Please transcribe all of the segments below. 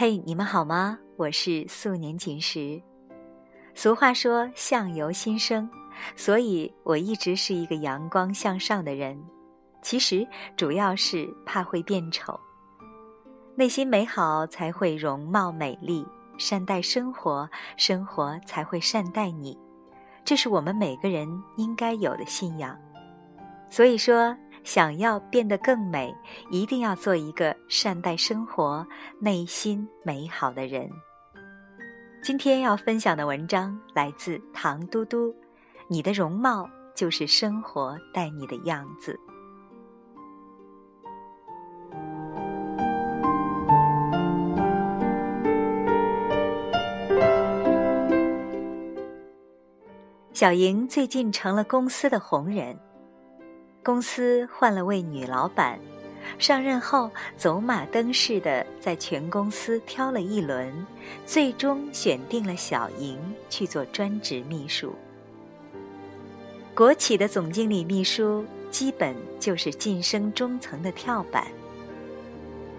嘿，你们好吗？我是素年锦时。俗话说“相由心生”，所以我一直是一个阳光向上的人。其实主要是怕会变丑。内心美好才会容貌美丽，善待生活，生活才会善待你。这是我们每个人应该有的信仰。所以说。想要变得更美，一定要做一个善待生活、内心美好的人。今天要分享的文章来自唐嘟嘟，你的容貌就是生活待你的样子。小莹最近成了公司的红人。公司换了位女老板，上任后走马灯似的在全公司挑了一轮，最终选定了小莹去做专职秘书。国企的总经理秘书基本就是晋升中层的跳板。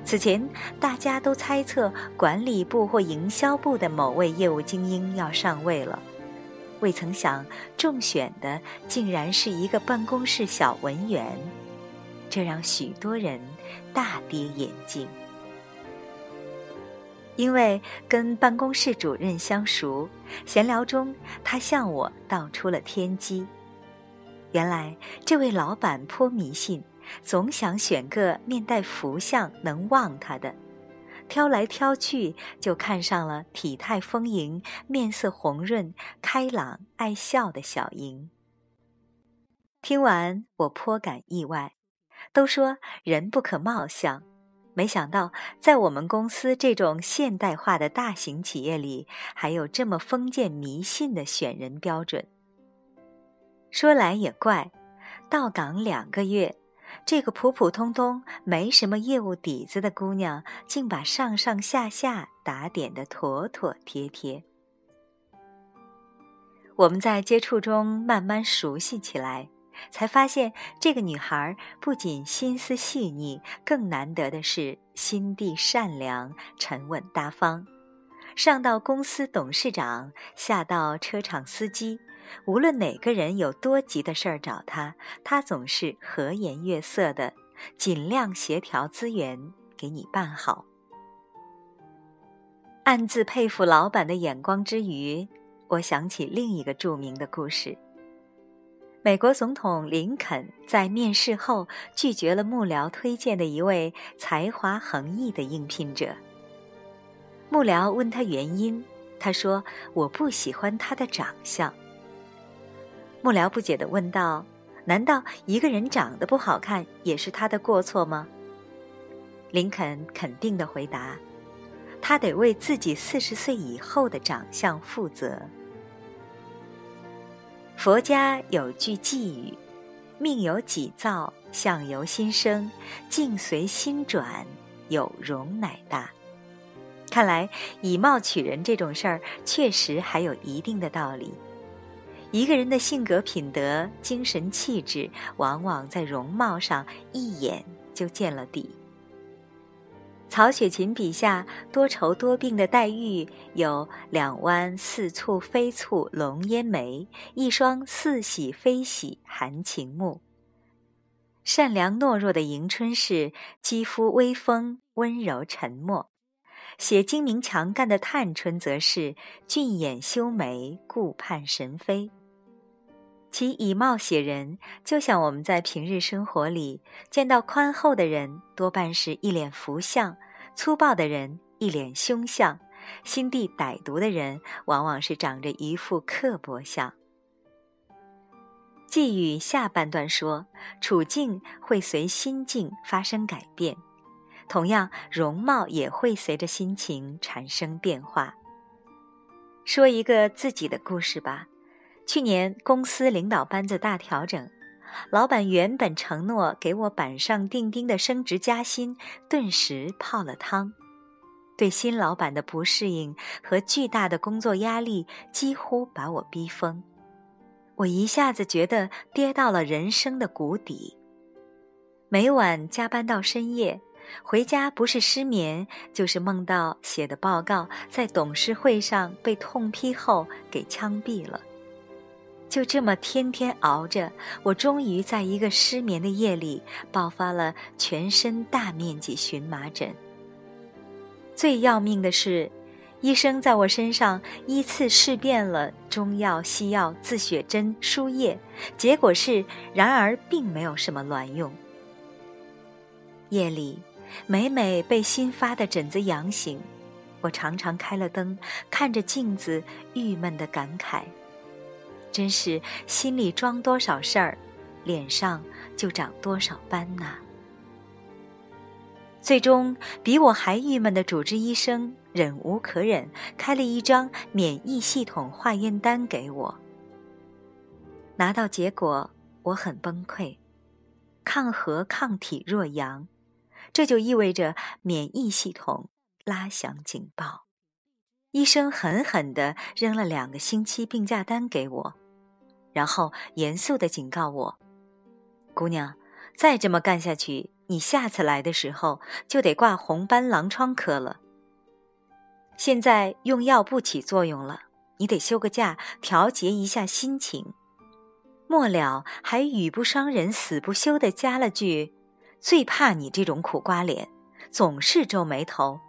此前大家都猜测管理部或营销部的某位业务精英要上位了。未曾想，中选的竟然是一个办公室小文员，这让许多人大跌眼镜。因为跟办公室主任相熟，闲聊中他向我道出了天机。原来这位老板颇迷信，总想选个面带福相、能旺他的。挑来挑去，就看上了体态丰盈、面色红润、开朗爱笑的小莹。听完，我颇感意外。都说人不可貌相，没想到在我们公司这种现代化的大型企业里，还有这么封建迷信的选人标准。说来也怪，到岗两个月。这个普普通通、没什么业务底子的姑娘，竟把上上下下打点的妥妥帖帖。我们在接触中慢慢熟悉起来，才发现这个女孩不仅心思细腻，更难得的是心地善良、沉稳大方。上到公司董事长，下到车厂司机。无论哪个人有多急的事儿找他，他总是和颜悦色的，尽量协调资源给你办好。暗自佩服老板的眼光之余，我想起另一个著名的故事：美国总统林肯在面试后拒绝了幕僚推荐的一位才华横溢的应聘者。幕僚问他原因，他说：“我不喜欢他的长相。”幕僚不解地问道：“难道一个人长得不好看也是他的过错吗？”林肯肯定地回答：“他得为自己四十岁以后的长相负责。”佛家有句寄语：“命由己造，相由心生，境随心转，有容乃大。”看来以貌取人这种事儿，确实还有一定的道理。一个人的性格、品德、精神气质，往往在容貌上一眼就见了底。曹雪芹笔下多愁多病的黛玉，有两弯似蹙非蹙龙烟眉，一双似喜非喜含情目；善良懦弱的迎春是肌肤微风温柔沉默，写精明强干的探春则是俊眼修眉顾盼神飞。其以貌写人，就像我们在平日生活里见到宽厚的人，多半是一脸福相；粗暴的人一脸凶相；心地歹毒的人，往往是长着一副刻薄相。寄语下半段说，处境会随心境发生改变，同样容貌也会随着心情产生变化。说一个自己的故事吧。去年公司领导班子大调整，老板原本承诺给我板上钉钉的升职加薪，顿时泡了汤。对新老板的不适应和巨大的工作压力，几乎把我逼疯。我一下子觉得跌到了人生的谷底。每晚加班到深夜，回家不是失眠，就是梦到写的报告在董事会上被痛批后给枪毙了。就这么天天熬着，我终于在一个失眠的夜里爆发了全身大面积荨麻疹。最要命的是，医生在我身上依次试遍了中药、西药、自血针、输液，结果是，然而并没有什么卵用。夜里，每每被新发的疹子痒醒，我常常开了灯，看着镜子，郁闷的感慨：真是心里装多少事儿，脸上就长多少斑呐。最终，比我还郁闷的主治医生忍无可忍，开了一张免疫系统化验单给我。拿到结果，我很崩溃，抗核抗体弱阳，这就意味着免疫系统拉响警报。医生狠狠地扔了两个星期病假单给我，然后严肃地警告我：“姑娘，再这么干下去。”你下次来的时候就得挂红斑狼疮科了。现在用药不起作用了，你得休个假，调节一下心情。末了还语不伤人死不休的加了句：“最怕你这种苦瓜脸，总是皱眉头，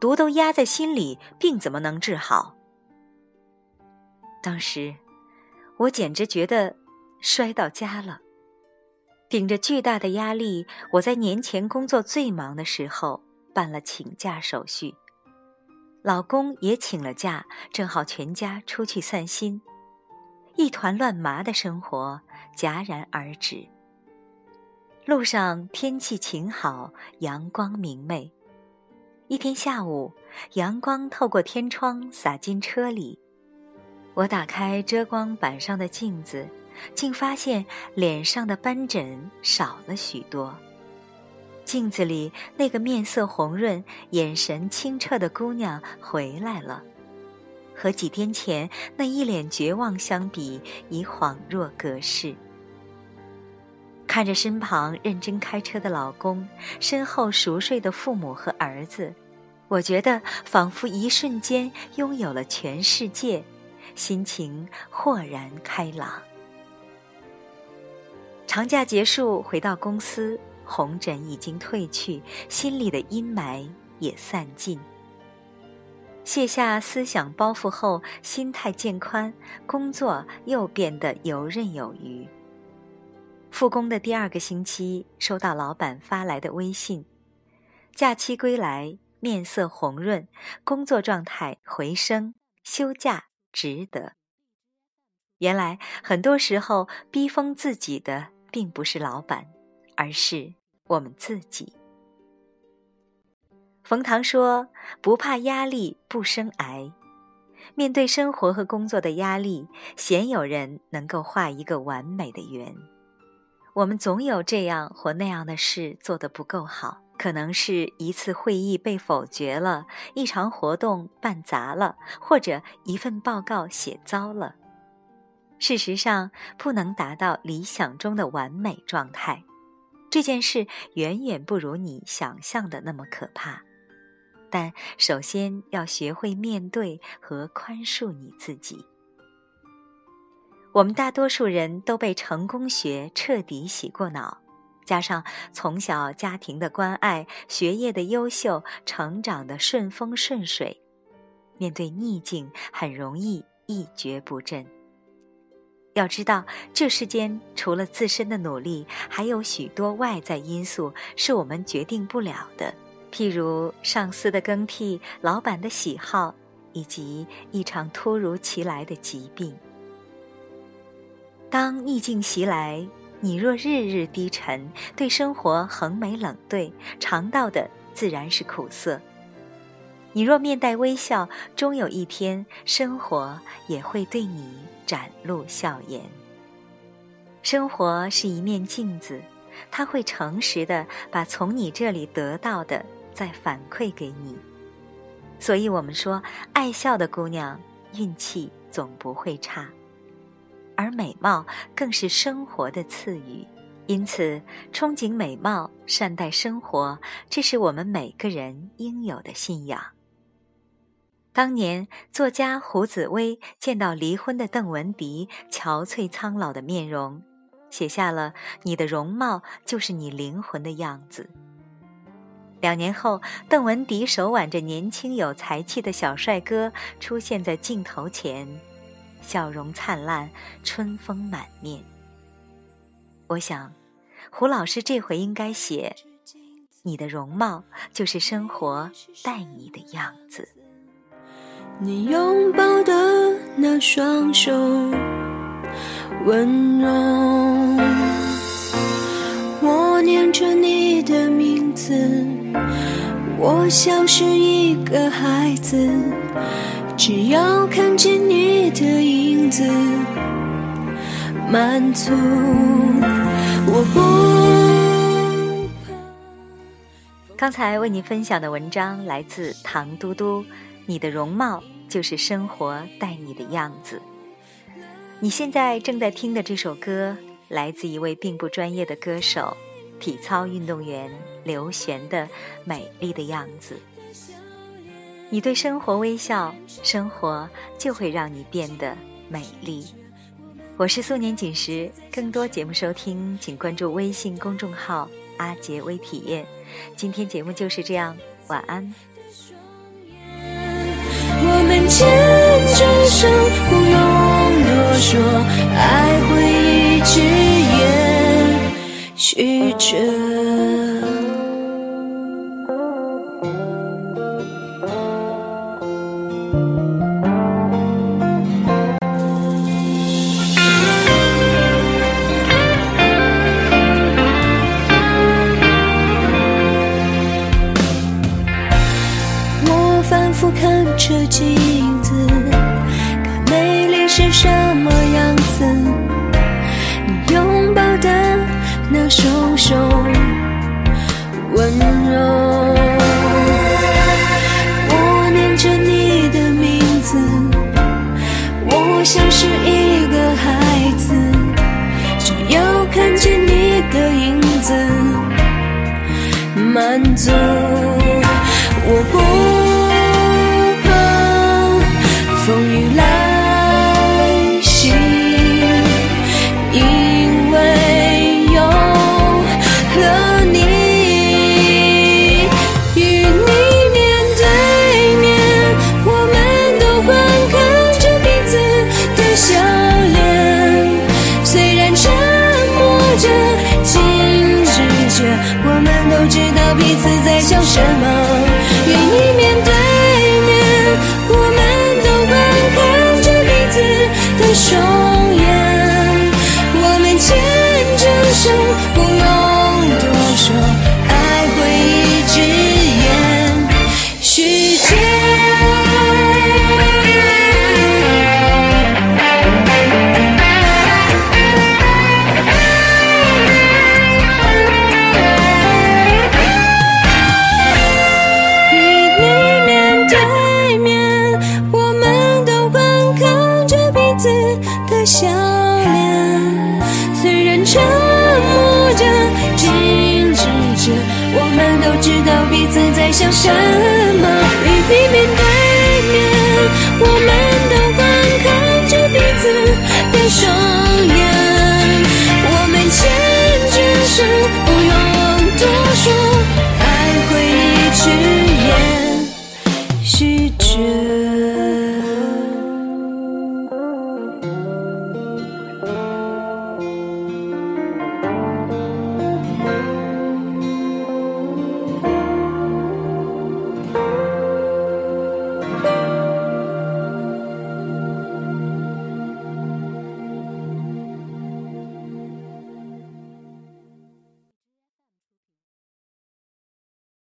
毒都压在心里，病怎么能治好？”当时我简直觉得摔到家了。顶着巨大的压力，我在年前工作最忙的时候办了请假手续，老公也请了假，正好全家出去散心，一团乱麻的生活戛然而止。路上天气晴好，阳光明媚。一天下午，阳光透过天窗洒进车里，我打开遮光板上的镜子。竟发现脸上的斑疹少了许多，镜子里那个面色红润、眼神清澈的姑娘回来了，和几天前那一脸绝望相比，已恍若隔世。看着身旁认真开车的老公，身后熟睡的父母和儿子，我觉得仿佛一瞬间拥有了全世界，心情豁然开朗。长假结束，回到公司，红疹已经褪去，心里的阴霾也散尽。卸下思想包袱后，心态渐宽，工作又变得游刃有余。复工的第二个星期，收到老板发来的微信：假期归来，面色红润，工作状态回升，休假值得。原来很多时候逼疯自己的。并不是老板，而是我们自己。冯唐说：“不怕压力，不生癌。面对生活和工作的压力，鲜有人能够画一个完美的圆。我们总有这样或那样的事做得不够好，可能是一次会议被否决了，一场活动办砸了，或者一份报告写糟了。”事实上，不能达到理想中的完美状态，这件事远远不如你想象的那么可怕。但首先要学会面对和宽恕你自己。我们大多数人都被成功学彻底洗过脑，加上从小家庭的关爱、学业的优秀、成长的顺风顺水，面对逆境很容易一蹶不振。要知道，这世间除了自身的努力，还有许多外在因素是我们决定不了的，譬如上司的更替、老板的喜好，以及一场突如其来的疾病。当逆境袭来，你若日日低沉，对生活横眉冷对，尝到的自然是苦涩。你若面带微笑，终有一天，生活也会对你展露笑颜。生活是一面镜子，它会诚实的把从你这里得到的再反馈给你。所以我们说，爱笑的姑娘运气总不会差，而美貌更是生活的赐予。因此，憧憬美貌、善待生活，这是我们每个人应有的信仰。当年，作家胡紫薇见到离婚的邓文迪憔悴苍老的面容，写下了“你的容貌就是你灵魂的样子”。两年后，邓文迪手挽着年轻有才气的小帅哥出现在镜头前，笑容灿烂，春风满面。我想，胡老师这回应该写：“你的容貌就是生活待你的样子。”你拥抱的那双手，温柔。我念着你的名字，我像是一个孩子，只要看见你的影子，满足。我不刚才为您分享的文章来自唐嘟嘟，你的容貌就是生活待你的样子。你现在正在听的这首歌，来自一位并不专业的歌手，体操运动员刘璇的《美丽的样子》。你对生活微笑，生活就会让你变得美丽。我是素年锦时，更多节目收听，请关注微信公众号“阿杰微体验”。今天节目就是这样，晚安。我们牵着手，不用多说，爱会一直延续着。温什么？笑脸，虽然沉默着、静止着，我们都知道彼此在想什么。一你面对面，我们都观看着彼此的双眼，我们牵着手，不用多说，爱会一直延续着。